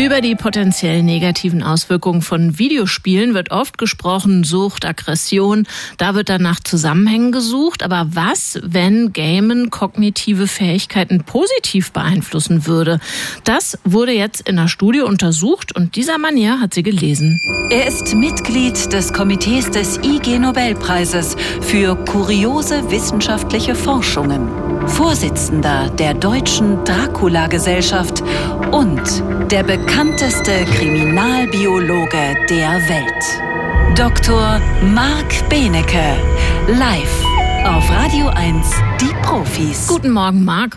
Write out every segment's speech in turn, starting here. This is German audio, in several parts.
Über die potenziell negativen Auswirkungen von Videospielen wird oft gesprochen, Sucht, Aggression. Da wird dann nach Zusammenhängen gesucht. Aber was, wenn Gamen kognitive Fähigkeiten positiv beeinflussen würde? Das wurde jetzt in einer Studie untersucht und dieser Manier hat sie gelesen. Er ist Mitglied des Komitees des IG Nobelpreises für kuriose wissenschaftliche Forschungen, Vorsitzender der Deutschen Dracula-Gesellschaft und der bekannteste Kriminalbiologe der Welt. Dr. Marc Benecke, live auf Radio 1, die Profis. Guten Morgen, Marc.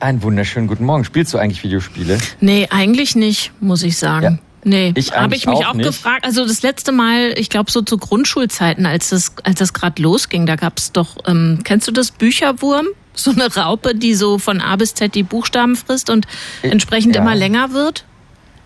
Einen wunderschönen guten Morgen. Spielst du eigentlich Videospiele? Nee, eigentlich nicht, muss ich sagen. Ja. Nee, habe ich mich auch, auch gefragt. Also das letzte Mal, ich glaube so zu Grundschulzeiten, als das, als das gerade losging, da gab es doch, ähm, kennst du das Bücherwurm? So eine Raupe, die so von A bis Z die Buchstaben frisst und entsprechend ja. immer länger wird?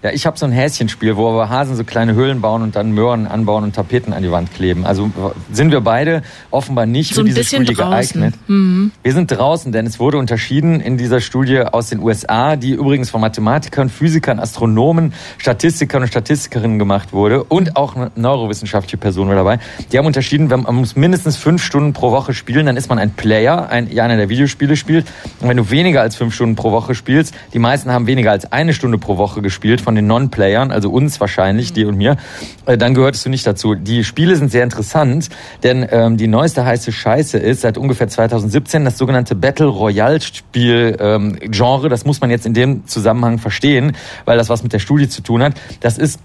Ja, ich habe so ein Häschenspiel, wo aber Hasen so kleine Höhlen bauen und dann Möhren anbauen und Tapeten an die Wand kleben. Also sind wir beide offenbar nicht so für diese Studie draußen. geeignet. Mhm. Wir sind draußen, denn es wurde unterschieden in dieser Studie aus den USA, die übrigens von Mathematikern, Physikern, Astronomen, Statistikern und Statistikerinnen gemacht wurde und auch eine neurowissenschaftliche Person war dabei. Die haben unterschieden, man muss mindestens fünf Stunden pro Woche spielen, dann ist man ein Player, ein, einer, der Videospiele spielt. Und wenn du weniger als fünf Stunden pro Woche spielst, die meisten haben weniger als eine Stunde pro Woche gespielt, von den Non-Playern, also uns wahrscheinlich, die und mir, äh, dann gehörtest du nicht dazu. Die Spiele sind sehr interessant, denn ähm, die neueste heiße Scheiße ist seit ungefähr 2017 das sogenannte Battle Royale Spiel ähm, Genre. Das muss man jetzt in dem Zusammenhang verstehen, weil das was mit der Studie zu tun hat. Das ist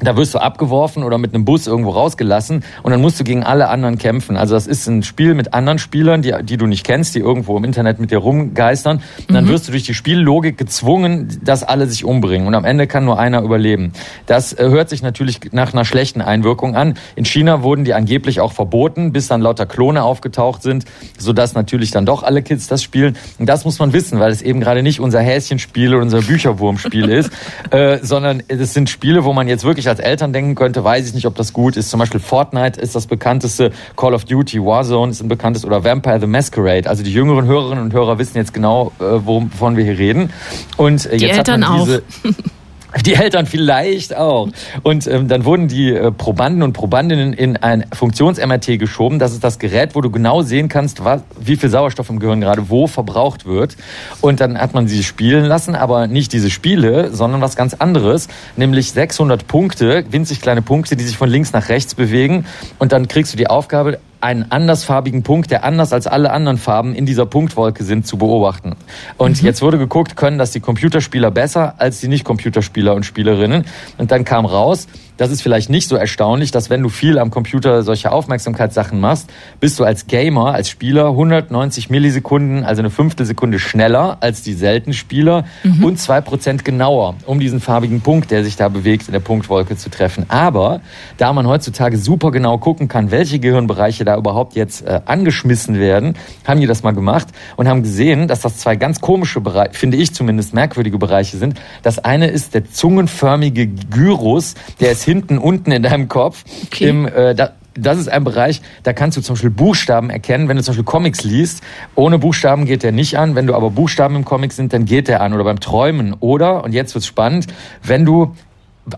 da wirst du abgeworfen oder mit einem Bus irgendwo rausgelassen und dann musst du gegen alle anderen kämpfen. Also das ist ein Spiel mit anderen Spielern, die, die du nicht kennst, die irgendwo im Internet mit dir rumgeistern. Und dann mhm. wirst du durch die Spiellogik gezwungen, dass alle sich umbringen. Und am Ende kann nur einer überleben. Das äh, hört sich natürlich nach einer schlechten Einwirkung an. In China wurden die angeblich auch verboten, bis dann lauter Klone aufgetaucht sind, sodass natürlich dann doch alle Kids das spielen. Und das muss man wissen, weil es eben gerade nicht unser Häschenspiel oder unser Bücherwurmspiel ist, äh, sondern es sind Spiele, wo man jetzt wirklich ich als Eltern denken könnte, weiß ich nicht, ob das gut ist. Zum Beispiel Fortnite ist das bekannteste, Call of Duty, Warzone ist ein bekanntes oder Vampire the Masquerade. Also die jüngeren Hörerinnen und Hörer wissen jetzt genau, äh, wovon wir hier reden. Und äh, die jetzt Eltern hat man diese, auch. Die Eltern vielleicht auch. Und ähm, dann wurden die äh, Probanden und Probandinnen in ein Funktions-MRT geschoben. Das ist das Gerät, wo du genau sehen kannst, was, wie viel Sauerstoff im Gehirn gerade wo verbraucht wird. Und dann hat man sie spielen lassen, aber nicht diese Spiele, sondern was ganz anderes, nämlich 600 Punkte, winzig kleine Punkte, die sich von links nach rechts bewegen. Und dann kriegst du die Aufgabe, einen andersfarbigen Punkt, der anders als alle anderen Farben in dieser Punktwolke sind, zu beobachten. Und mhm. jetzt wurde geguckt, können das die Computerspieler besser als die Nicht-Computerspieler und Spielerinnen. Und dann kam raus, das ist vielleicht nicht so erstaunlich, dass wenn du viel am Computer solche Aufmerksamkeitssachen machst, bist du als Gamer, als Spieler 190 Millisekunden, also eine Fünftelsekunde schneller als die seltenen Spieler mhm. und zwei Prozent genauer, um diesen farbigen Punkt, der sich da bewegt, in der Punktwolke zu treffen. Aber da man heutzutage super genau gucken kann, welche Gehirnbereiche da überhaupt jetzt äh, angeschmissen werden, haben die das mal gemacht und haben gesehen, dass das zwei ganz komische Bereiche, finde ich zumindest merkwürdige Bereiche sind. Das eine ist der zungenförmige Gyrus, der ist hinten unten in deinem Kopf. Okay. Im, äh, da, das ist ein Bereich, da kannst du zum Beispiel Buchstaben erkennen. Wenn du zum Beispiel Comics liest, ohne Buchstaben geht der nicht an. Wenn du aber Buchstaben im Comic sind, dann geht der an. Oder beim Träumen. Oder, und jetzt wird's spannend, wenn du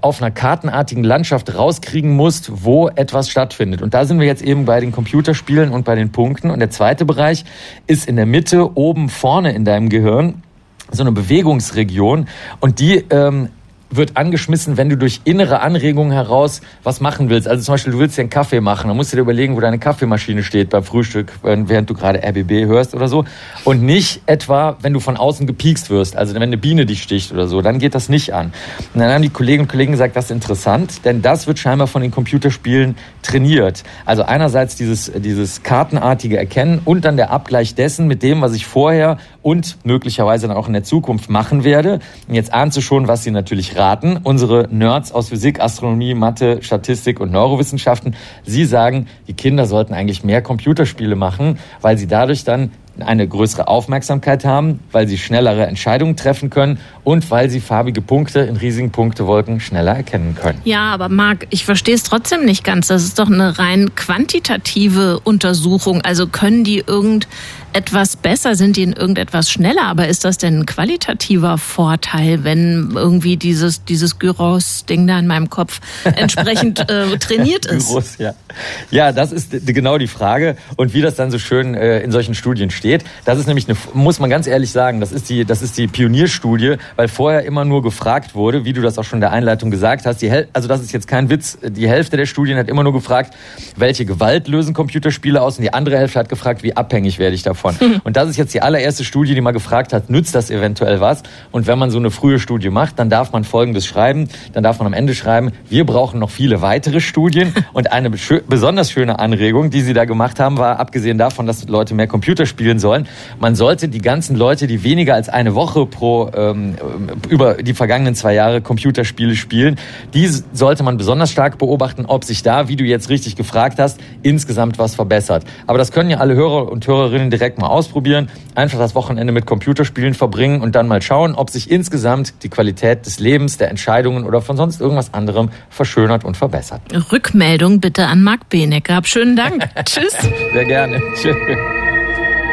auf einer kartenartigen Landschaft rauskriegen musst, wo etwas stattfindet. Und da sind wir jetzt eben bei den Computerspielen und bei den Punkten. Und der zweite Bereich ist in der Mitte, oben vorne in deinem Gehirn so eine Bewegungsregion und die ähm, wird angeschmissen, wenn du durch innere Anregungen heraus was machen willst. Also zum Beispiel, du willst dir einen Kaffee machen, dann musst du dir überlegen, wo deine Kaffeemaschine steht beim Frühstück, während du gerade RBB hörst oder so. Und nicht etwa, wenn du von außen gepiekst wirst, also wenn eine Biene dich sticht oder so, dann geht das nicht an. Und dann haben die Kolleginnen und Kollegen gesagt, das ist interessant, denn das wird scheinbar von den Computerspielen trainiert. Also einerseits dieses, dieses kartenartige Erkennen und dann der Abgleich dessen mit dem, was ich vorher und möglicherweise dann auch in der Zukunft machen werde. Und jetzt ahnst du schon, was sie natürlich raten. Unsere Nerds aus Physik, Astronomie, Mathe, Statistik und Neurowissenschaften, sie sagen, die Kinder sollten eigentlich mehr Computerspiele machen, weil sie dadurch dann eine größere Aufmerksamkeit haben, weil sie schnellere Entscheidungen treffen können und weil sie farbige Punkte in riesigen Punktewolken schneller erkennen können. Ja, aber Marc, ich verstehe es trotzdem nicht ganz. Das ist doch eine rein quantitative Untersuchung. Also können die irgendetwas besser, sind die in irgendetwas schneller? Aber ist das denn ein qualitativer Vorteil, wenn irgendwie dieses, dieses Gyros-Ding da in meinem Kopf entsprechend äh, trainiert ist? Gyros, ja. ja, das ist genau die Frage. Und wie das dann so schön äh, in solchen Studien steht, das ist nämlich eine, muss man ganz ehrlich sagen, das ist die, das ist die Pionierstudie, weil vorher immer nur gefragt wurde, wie du das auch schon in der Einleitung gesagt hast. Die Hel also das ist jetzt kein Witz. Die Hälfte der Studien hat immer nur gefragt, welche Gewalt lösen Computerspiele aus, und die andere Hälfte hat gefragt, wie abhängig werde ich davon. Und das ist jetzt die allererste Studie, die mal gefragt hat, nützt das eventuell was? Und wenn man so eine frühe Studie macht, dann darf man Folgendes schreiben. Dann darf man am Ende schreiben, wir brauchen noch viele weitere Studien. Und eine besonders schöne Anregung, die sie da gemacht haben, war, abgesehen davon, dass Leute mehr Computer spielen sollen, man sollte die ganzen Leute, die weniger als eine Woche pro ähm, über die vergangenen zwei Jahre Computerspiele spielen, die sollte man besonders stark beobachten, ob sich da, wie du jetzt richtig gefragt hast, insgesamt was verbessert. Aber das können ja alle Hörer und Hörerinnen direkt mal ausprobieren. Einfach das Wochenende mit Computerspielen verbringen und dann mal schauen, ob sich insgesamt die Qualität des Lebens, der Entscheidungen oder von sonst irgendwas anderem verschönert und verbessert. Rückmeldung bitte an Marc Benecke. Schönen Dank. Tschüss. Sehr gerne. Tschüss.